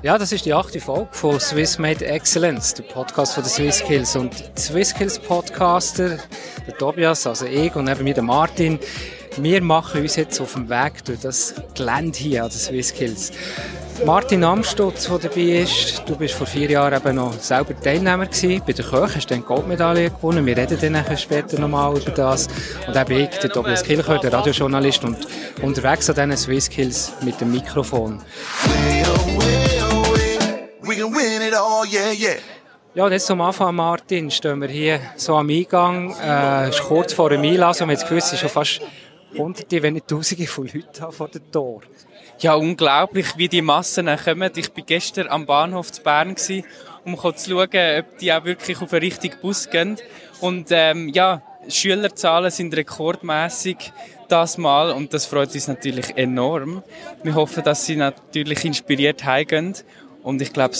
Ja, das ist die achte Folge von Swiss Made Excellence, der Podcast von den Swiss Skills. Und die Swiss Skills Podcaster, der Tobias, also ich und neben mir der Martin, wir machen uns jetzt auf dem Weg durch das Gelände hier an den Swiss Skills. Martin Amstutz, der dabei ist, du bist vor vier Jahren eben noch selber Teilnehmer gewesen. Bei der Köch hast du dann Goldmedaille gewonnen. Wir reden dann später nochmal über das. Und eben ich, der Tobias Kilcher, der Radiojournalist und unterwegs an diesen Swiss Skills mit dem Mikrofon. Ja, und jetzt zum Anfang, Martin, stehen wir hier so am Eingang. Äh, ist kurz vor dem Einlass und wir haben das Gefühl, es sind schon fast hunderte, wenn nicht tausende von Leuten vor dem Tor. Ja, unglaublich, wie die Massen kommen. Ich war gestern am Bahnhof zu Bern, um zu schauen, ob die auch wirklich auf den richtigen Bus gehen. Und ähm, ja, Schülerzahlen sind rekordmäßig das Mal und das freut uns natürlich enorm. Wir hoffen, dass sie natürlich inspiriert heimgehen und ich glaube,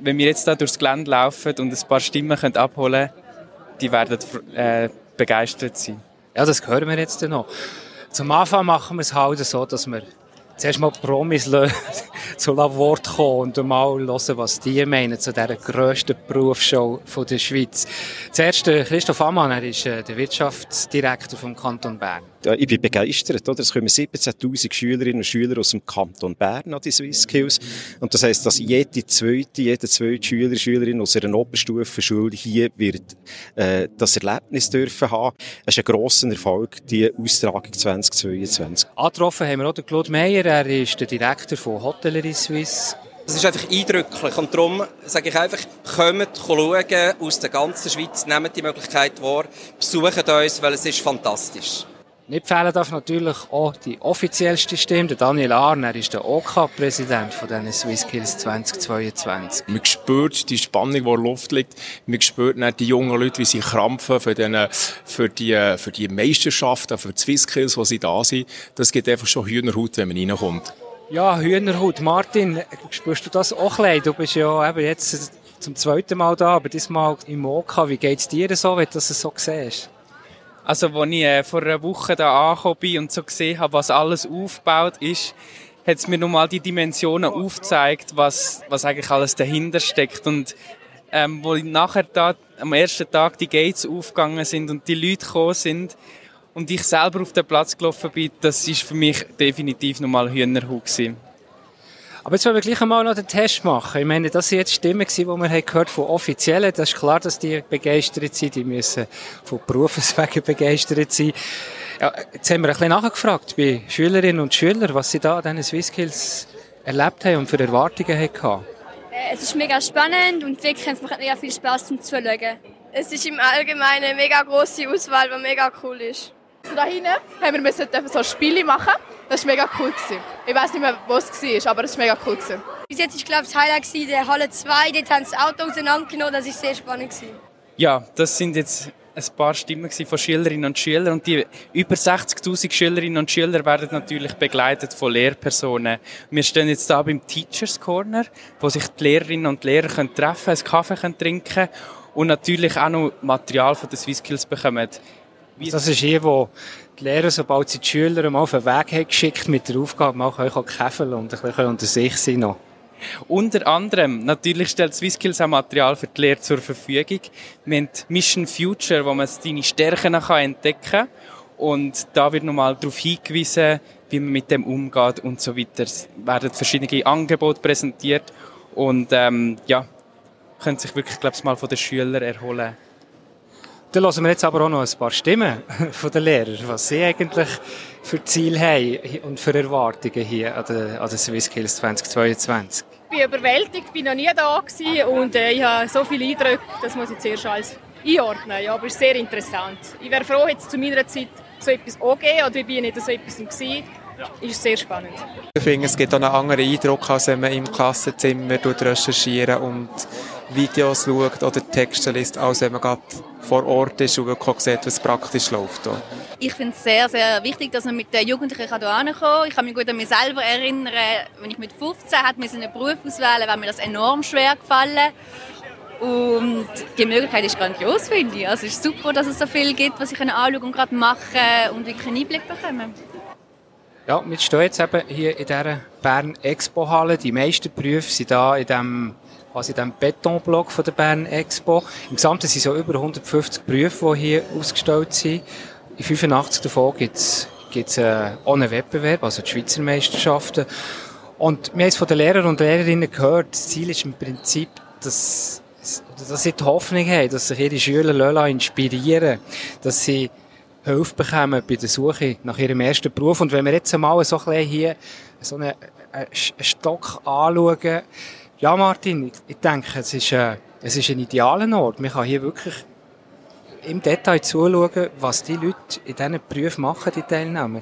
wenn wir jetzt da durchs Gelände laufen und ein paar Stimmen können abholen können, die werden äh, begeistert sein. Ja, das hören wir jetzt noch. Zum Anfang machen wir es halt so, dass wir zuerst mal Promis zu Wort kommen und mal hören, was die meinen zu dieser grössten Berufsshow der Schweiz. Zuerst Christoph Ammann, er ist äh, der Wirtschaftsdirektor vom Kanton Bern. Ich bin begeistert. Oder? Es kommen 17'000 Schülerinnen und Schüler aus dem Kanton Bern an die Swiss Skills. Und das heisst, dass jede zweite, jede zweite Schüler, Schülerin aus einer Oberstufenschule hier wird äh, das Erlebnis dürfen haben. Es ist ein grosser Erfolg, die Austragung 2022. Angetroffen haben wir auch den Claude Meyer. Er ist der Direktor von Hotellerie Suisse. Es ist einfach eindrücklich und darum sage ich einfach, kommt schauen aus der ganzen Schweiz, nehmt die Möglichkeit wahr, besucht uns, weil es ist fantastisch. Nicht fehlen darf natürlich auch die offiziellste Stimme. Der Daniel Arner ist der OK-Präsident OK von Swiss Skills 2022. Man spürt die Spannung, die in der Luft liegt. Man spürt nicht die jungen Leute, wie sie krampfen für, den, für, die, für die Meisterschaften, für die Swiss Skills, wo sie da sind. Das gibt einfach schon Hühnerhaut, wenn man reinkommt. Ja, Hühnerhaut. Martin, spürst du das auch ein Du bist ja eben jetzt zum zweiten Mal da, aber diesmal im OK. Wie geht es dir so, wenn du das so siehst? Also, als ich äh, vor einer Woche da angekommen bin und so gesehen habe, was alles aufgebaut ist, hat es mir nochmal die Dimensionen aufgezeigt, was, was eigentlich alles dahinter steckt. Und ähm, wo nachher da am ersten Tag die Gates aufgegangen sind und die Leute gekommen sind, und ich selber auf den Platz gelaufen bin, das ist für mich definitiv nochmal Hühnerhut gewesen. Aber jetzt wollen wir gleich einmal noch den Test machen. Ich meine, das sind jetzt Stimmen die wir haben gehört von Offiziellen. Das ist klar, dass die begeistert sind. Die müssen von Berufswegen begeistert sein. Ja, jetzt haben wir ein bisschen nachgefragt bei Schülerinnen und Schülern, was sie da an diesen Swisskills erlebt haben und für Erwartungen hatten. Äh, es ist mega spannend und wirklich es macht mega viel Spaß zum Zuschauen. Es ist im Allgemeinen eine mega grosse Auswahl, die mega cool ist. So da hinten haben wir müssen so Spiele machen. Das war mega cool. Gewesen. Ich weiß nicht mehr, wo es war, aber es war mega cool. Gewesen. Bis jetzt war glaube ich, das Highlight der Halle 2. Dort haben sie das Auto auseinandergenommen. Das war sehr spannend. Gewesen. Ja, das sind jetzt ein paar Stimmen von Schülerinnen und Schülern und die über 60.000 Schülerinnen und Schüler werden natürlich begleitet von Lehrpersonen. Wir stehen jetzt da beim Teachers Corner, wo sich die Lehrerinnen und Lehrer können treffen, einen Kaffee können trinken und natürlich auch noch Material von den Swisskills bekommen. Das ist hier, wo die Lehrer, sobald sie die Schüler mal auf den Weg haben geschickt mit der Aufgabe, mal können käfeln und ein bisschen unter sich sein noch. Unter anderem, natürlich stellt SwissSkills auch Material für die Lehre zur Verfügung. Wir haben Mission Future, wo man seine Stärken entdecken kann. Und da wird nochmal darauf hingewiesen, wie man mit dem umgeht und so weiter. Es werden verschiedene Angebote präsentiert und ähm, ja, können sich wirklich, glaube ich, mal von den Schülern erholen. Dann hören wir jetzt aber auch noch ein paar Stimmen von den Lehrern, was sie eigentlich für Ziele haben und für Erwartungen hier an den, an den SwissSkills 2022. Ich bin überwältigt, bin noch nie da gewesen und äh, ich habe so viele Eindrücke, das muss ich zuerst alles einordnen. Ja, aber es ist sehr interessant. Ich wäre froh, jetzt zu meiner Zeit so etwas auch gegeben oder ich bin nicht so etwas gewesen. Ist sehr spannend. Ich finde, es gibt auch einen anderen Eindruck, als wenn man im Klassenzimmer recherchieren und Videos schaut oder Texte liest, als wenn man gerade vor Ort ist und wirklich sieht, was praktisch läuft. Hier. Ich finde es sehr, sehr wichtig, dass man mit den Jugendlichen hier kommen kann. Ich kann mich gut an mich selber erinnern, wenn ich mit 15 hatte, einen Beruf auswählen war mir das enorm schwer gefallen. Und die Möglichkeit ist grandios, finde ich. Also es ist super, dass es so viel gibt, was ich anschauen und gerade machen und wirklich einen Einblick bekommen. Ja, wir stehen jetzt eben hier in dieser Bern Expo Halle. Die meisten Berufe sind da in dem quasi dem Betonblock von der Bern Expo. Im Gesamten sind so über 150 Berufe, die hier ausgestellt sind. In 85 davon gibt es gibt's, äh, ohne Wettbewerb, also die Schweizer Meisterschaften. Und wir haben es von den Lehrern und Lehrerinnen gehört, das Ziel ist im Prinzip, dass, dass sie die Hoffnung haben, dass sich ihre Schüler inspirieren dass sie Hilfe bekommen bei der Suche nach ihrem ersten Beruf. Und wenn wir jetzt einmal so ein bisschen hier so einen, einen Stock anschauen, ja Martin, ich, denke, es ist, äh, es ist ein idealer Ort. Man kann hier wirklich im Detail zuschauen, was die Leute in diesen Berufen machen, die Teilnehmer.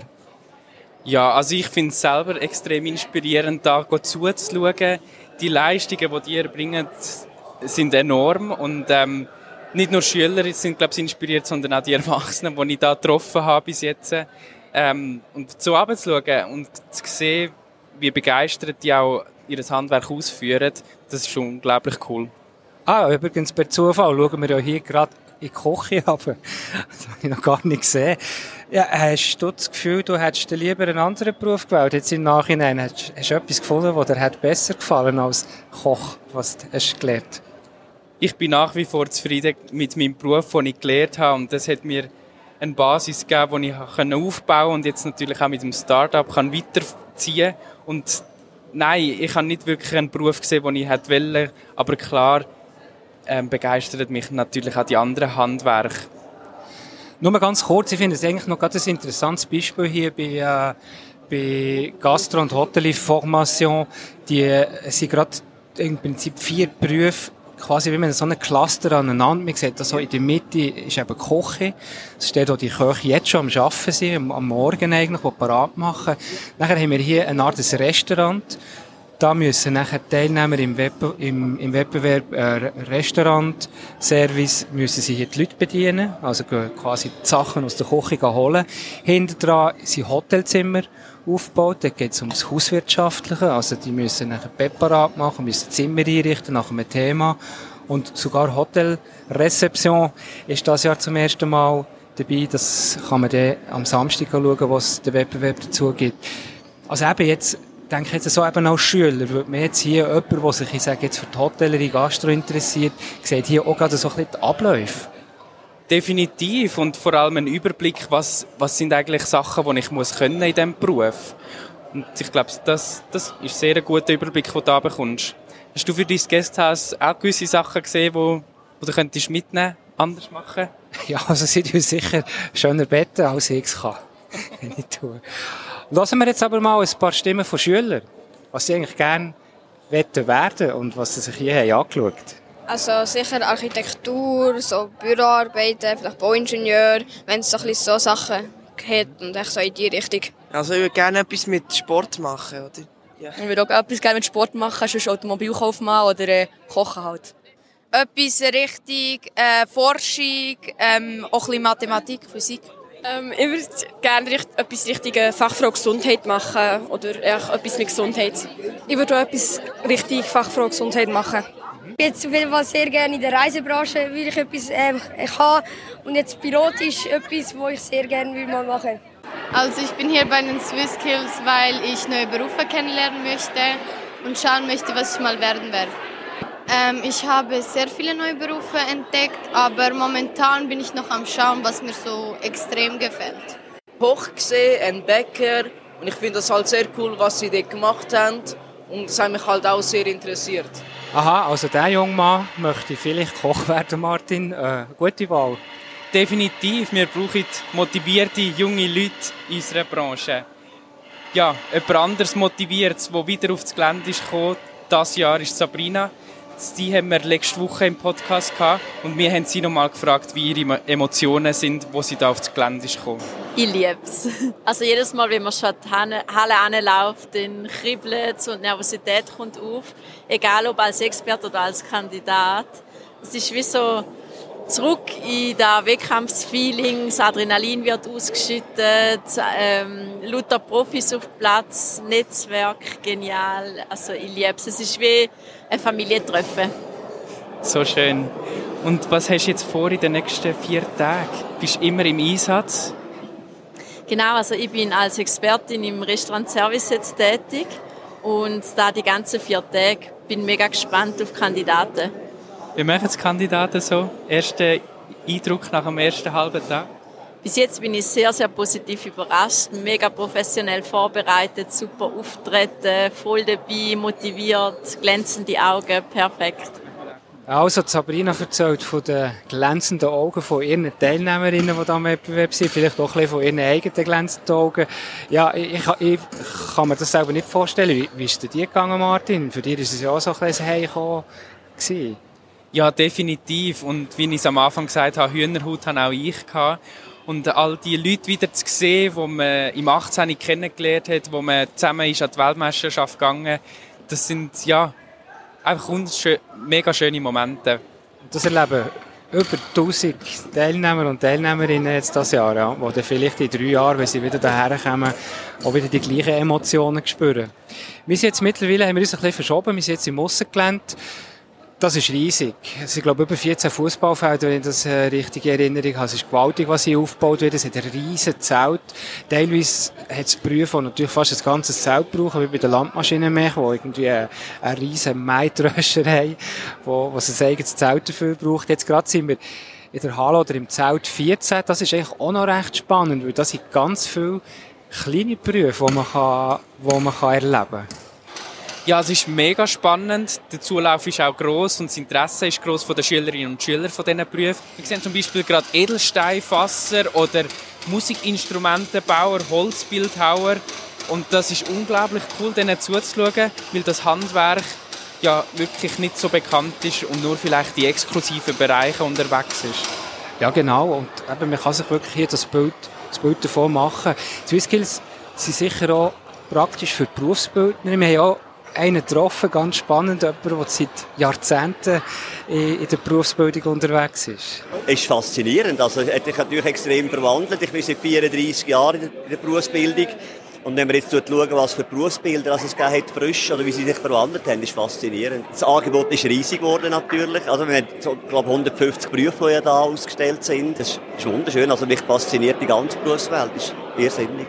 Ja, also ich finde es selber extrem inspirierend, da zuzuschauen. Die Leistungen, die die erbringen, sind enorm und ähm, nicht nur Schüler sind, glaube ich, inspiriert, sondern auch die Erwachsenen, die ich da getroffen habe bis jetzt. Ähm, und so runterzuschauen und zu sehen, wie begeistert die auch ihr Handwerk ausführen, das ist schon unglaublich cool. Ah, übrigens, per Zufall schauen wir ja hier gerade in die Küche runter. Das habe ich noch gar nicht gesehen. Ja, hast du das Gefühl, du hättest lieber einen anderen Beruf gewählt? Jetzt im Nachhinein, hast, hast du etwas gefunden, das dir besser gefallen als Koch, was du hast gelernt Ich bin nach wie vor zufrieden mit meinem Beruf, den ich gelernt habe. Und das hat mir eine Basis gegeben, die ich aufbauen konnte und jetzt natürlich auch mit dem Start-up weiterziehen Und nein, ich habe nicht wirklich einen Beruf gesehen, den ich hätte wollen, aber klar ähm, begeistert mich natürlich auch die anderen Handwerke. Nur mal ganz kurz, ich finde es eigentlich noch ein interessantes Beispiel hier bei, äh, bei Gastro- und Hotellerie-Formation. Die äh, sind gerade im Prinzip vier Berufe quasi wie man so einen Cluster aneinander. Man sieht, also in der Mitte ist eben die Küche. Es steht auch die Köche jetzt schon am Arbeiten sind, am Morgen eigentlich, die parat machen. Nachher haben wir hier eine Art Restaurant. Da müssen nachher Teilnehmer im, Wettbe im, im Wettbewerb äh, Restaurant, Service, müssen sie hier die Leute bedienen, also quasi die Sachen aus der Küche holen. Hinter dran sind Hotelzimmer aufgebaut, da geht es ums Hauswirtschaftliche, also die müssen nachher Bett parat machen, müssen Zimmer einrichten nach einem Thema und sogar Hotelrezeption ist das Jahr zum ersten Mal dabei, das kann man dann am Samstag schauen, was der Wettbewerb dazu gibt. Also eben jetzt denke jetzt so eben als Schüler, würde man jetzt hier jemand, der sich, ich sage jetzt für die Hotellerie, Gastro interessiert, sieht hier auch gerade so ein bisschen die Abläufe. Definitiv und vor allem ein Überblick, was, was sind eigentlich Sachen, die ich muss können in diesem Beruf. Und ich glaube, das, das ist sehr ein guter Überblick, den du da bekommst. Hast du für dein Gasthaus auch gewisse Sachen gesehen, die, die du könntest mitnehmen, anders machen? Ja, also sie tun sicher schöner Betten, als ich es kann. ich tue. Lassen wir jetzt aber mal ein paar Stimmen von Schülern, was sie eigentlich gerne werden und was sie sich hier haben angeschaut Also sicher Architektur, so Büroarbeiten, vielleicht Bauingenieur, wenn es so, ein so Sachen hat und echt so in die Richtung. Also ich würde gerne etwas mit Sport machen, oder? Ja. Ich würde auch etwas gerne mit Sport machen, sonst Automobilkaufmann oder äh, Kochen halt. Etwas Richtung äh, Forschung, ähm, auch ein bisschen Mathematik, Physik. Ähm, ich würde gerne etwas Richtung Fachfrau Gesundheit machen oder etwas mit Gesundheit. Ich würde auch etwas Richtung Fachfrau Gesundheit machen. Jetzt auf jeden Fall sehr gerne in der Reisebranche, weil ich etwas äh, kann. Und jetzt Pilot ist etwas, was ich sehr gerne will machen will. Also ich bin hier bei den Swiss Skills, weil ich neue Berufe kennenlernen möchte und schauen möchte, was ich mal werden werde. Ähm, ich habe sehr viele neue Berufe entdeckt, aber momentan bin ich noch am Schauen, was mir so extrem gefällt. Hoch gesehen, ein Bäcker und ich finde das halt sehr cool, was sie dort gemacht haben und das hat mich halt auch sehr interessiert. Aha, also der junge Mann möchte vielleicht Koch werden, Martin. Äh, gute Wahl. Definitiv, wir brauchen motivierte junge Leute in unserer Branche. Ja, jemand anderes motiviert, der wieder aufs Gelände ist gekommen. Das Jahr ist Sabrina die haben wir letzte Woche im Podcast gehabt und wir haben sie nochmal gefragt, wie ihre Emotionen sind, wo sie da aufs Gelände ist gekommen. Ich liebe es. Also jedes Mal, wenn man schon die Halle anläuft, dann kribbelt es und Nervosität kommt auf. Egal ob als Experte oder als Kandidat. Es ist wie so zurück in das Wettkampfsfeeling, das Adrenalin wird ausgeschüttet, ähm, lauter Profis auf Platz, Netzwerk, genial. Also ich liebe es. Es ist wie ein Familientreffen. So schön. Und was hast du jetzt vor in den nächsten vier Tagen? Bist du immer im Einsatz? Genau, also ich bin als Expertin im Restaurant Service jetzt tätig und da die ganzen vier Tage bin mega gespannt auf Kandidaten. Wie machen es Kandidaten so? Erster Eindruck nach dem ersten halben Tag? Bis jetzt bin ich sehr, sehr positiv überrascht, mega professionell vorbereitet, super auftreten, voll dabei, motiviert, glänzende Augen, perfekt. Also, Sabrina erzählt von den glänzenden Augen von ihren Teilnehmerinnen, die da im Wettbewerb sind, vielleicht auch ein bisschen von ihren eigenen glänzenden Augen. Ja, ich, ich kann mir das selber nicht vorstellen. Wie, wie ist dir die gegangen, Martin? Für dich war es ja auch so ein bisschen Heimkommen. Ja, definitiv. Und wie ich es am Anfang gesagt habe, Hühnerhaut habe auch ich gehabt. Und all die Leute wieder zu sehen, die man im 18. kennengelernt hat, wo man zusammen ist an die Weltmeisterschaft gegangen, das sind, ja, einfach mega schöne Momente. Das erleben über 1000 Teilnehmer und Teilnehmerinnen jetzt das Jahr, ja, die dann vielleicht in drei Jahren, wenn sie wieder daher kommen, auch wieder die gleichen Emotionen spüren. Wir sind jetzt mittlerweile, haben wir uns ein bisschen verschoben, wir sind jetzt im Aussengelände. Das ist riesig. Es sind, glaube ich, über 14 Fußballfelder, wenn ich das äh, richtig in Erinnerung habe. Es ist gewaltig, was hier aufgebaut wird. Es hat ein riesen Zelt. Teilweise hat es Berufe, die natürlich fast ein ganzes Zelt brauchen, wie bei den Landmaschinenmech, die irgendwie äh, eine riesen Maitröscher haben, wo, was ein eigenes Zelt dafür braucht. Jetzt gerade sind wir in der Halle oder im Zelt 14. Das ist eigentlich auch noch recht spannend, weil das sind ganz viele kleine Berufe, die man, kann, die man kann erleben kann. Ja, es ist mega spannend. Der Zulauf ist auch groß und das Interesse ist groß von den Schülerinnen und Schülern von diesen Berufen. Wir sehen zum Beispiel gerade Edelsteinfasser oder Musikinstrumentenbauer, Holzbildhauer. Und das ist unglaublich cool, denen zuzuschauen, weil das Handwerk ja wirklich nicht so bekannt ist und nur vielleicht die exklusiven Bereiche unterwegs ist. Ja, genau. Und eben, man kann sich wirklich hier das Bild, das Bild davon machen. Die Skills sind sicher auch praktisch für Berufsbildner. Wir haben auch einen getroffen, ganz spannend, jemand, der seit Jahrzehnten in der Berufsbildung unterwegs ist. Es ist faszinierend. Also, hat sich natürlich extrem verwandelt. Ich bin seit 34 Jahren in der Berufsbildung. Und wenn man jetzt schauen, was für Berufsbilder es gegeben hat, frisch, oder wie sie sich verwandelt haben, ist faszinierend. Das Angebot ist riesig geworden, natürlich. Also, wir haben, so, glaube 150 Berufe, die ja da ausgestellt sind. Das ist wunderschön. Also, mich fasziniert die ganze Berufswelt. Das ist irrsinnig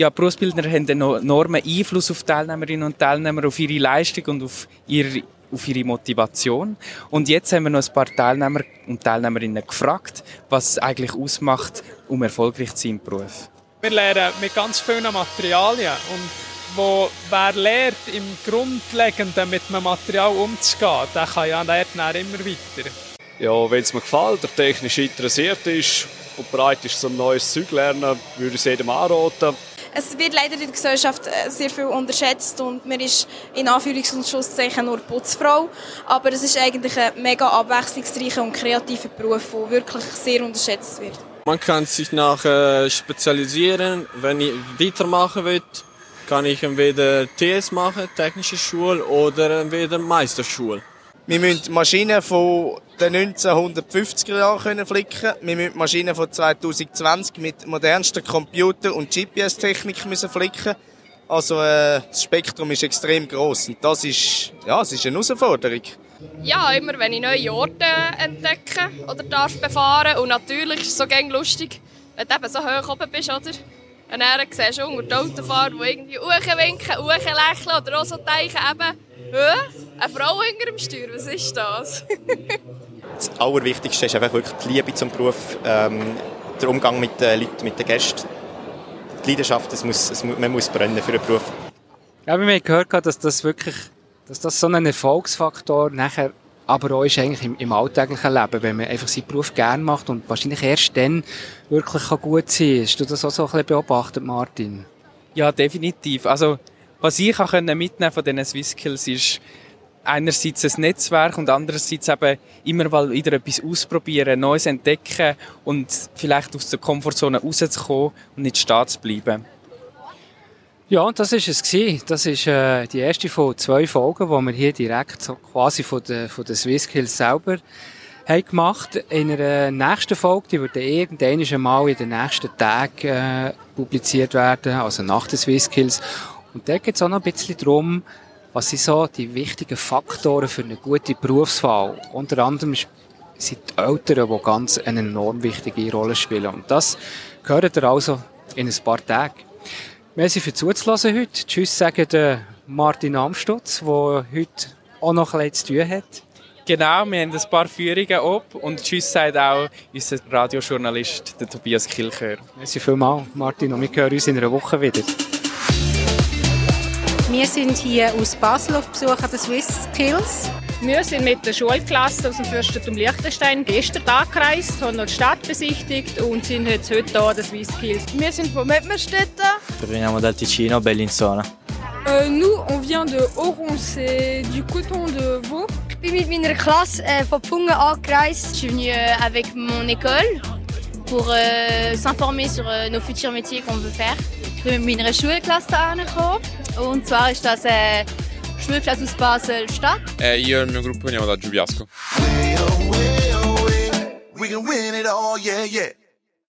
ja, Berufsbildner haben einen enormen Einfluss auf Teilnehmerinnen und Teilnehmer, auf ihre Leistung und auf ihre, auf ihre Motivation. Und jetzt haben wir noch ein paar Teilnehmer und Teilnehmerinnen gefragt, was es eigentlich ausmacht, um erfolgreich zu sein im Beruf. Wir lernen mit ganz vielen Materialien und wo wer lernt, im Grundlegenden mit einem Material umzugehen, der kann ja lernt dann immer weiter. Ja, wenn es mir gefällt, der technisch interessiert ist und bereit ist, zum neues Zeug zu lernen, würde ich es jedem anraten. Es wird leider in der Gesellschaft äh, sehr viel unterschätzt und man ist in Anführungs- und Schlusszeichen nur Putzfrau. Aber es ist eigentlich ein mega abwechslungsreicher und kreativer Beruf, der wirklich sehr unterschätzt wird. Man kann sich nachher spezialisieren. Wenn ich weitermachen will, kann ich entweder TS machen, technische Schule, oder entweder Meisterschule. Wir müssen Maschinen von den 1950er Jahren flicken. Wir müssen Maschinen von 2020 mit modernsten Computer und GPS-Technik flicken. Also äh, das Spektrum ist extrem groß und das ist, ja, das ist eine Herausforderung. Ja, immer wenn ich neue Orte entdecke oder darf befahren und natürlich ist es so lustig, wenn du eben so hoch oben bist, oder? Und dann siehst du unter die Autofahrer, die irgendwie winken, lächeln oder auch so denken eben? Eine Frau hinter dem Steuer, was ist das? das Allerwichtigste ist einfach wirklich die Liebe zum Beruf, ähm, der Umgang mit den Leuten, mit den Gästen. Die Leidenschaft, es muss, es, man muss brennen für einen Beruf. Ja, wir haben gehört, dass das wirklich dass das so ein Erfolgsfaktor nachher aber auch ist eigentlich im, im alltäglichen Leben, wenn man einfach seinen Beruf gerne macht und wahrscheinlich erst dann wirklich gut sein kann. Hast du das auch so ein bisschen beobachtet, Martin? Ja, definitiv. Also was ich auch mitnehmen von diesen Swisskills ist, einerseits ein Netzwerk und andererseits eben immer mal wieder etwas ausprobieren, Neues entdecken und vielleicht aus der Komfortzone rauszukommen und nicht stehen zu bleiben. Ja, und das ist es gewesen. Das ist äh, die erste von zwei Folgen, die wir hier direkt so quasi von den, von den Swisskills selber haben gemacht. In einer nächsten Folge, die wird irgendwann einmal in den nächsten Tagen äh, publiziert werden, also nach den Swisskills. Und da geht es auch noch ein bisschen darum, was sind so die wichtigen Faktoren für eine gute Berufswahl. Unter anderem sind die Eltern, die ganz eine enorm wichtige Rolle spielen. Und das gehört ihr also in ein paar Tagen. Merci für zuzulassen heute. Tschüss sagen der Martin Amstutz, der heute auch noch ein bisschen zu tun hat. Genau, wir haben ein paar Führungen ab und Tschüss sagt auch unser Radiojournalist, der Tobias Kilchör. Merci vielmals, Martin, und wir hören uns in einer Woche wieder. Wir sind hier aus Basel auf Besuch an den Swiss Skills. Wir sind mit der Schulklasse aus dem Fürstentum Liechtenstein gestern angereist, haben die Stadt besichtigt und sind jetzt heute hier an den Swiss Skills. Wir sind von Mettmerstetten. Veniamo dal Ticino, Bellinzona. Euh, nous, on vient de Oron, c'est du coton de veau. Äh, angereist. Je suis venue euh, avec mon école pour euh, s'informer sur euh, nos futurs métiers qu'on veut faire. Ich bin mit meiner Schulklasse angekommen. Und zwar ist das Schulklasse aus Basel-Stadt. Eh, io e il mio gruppo veniamo da Giubiasco. We can win it all, yeah, yeah.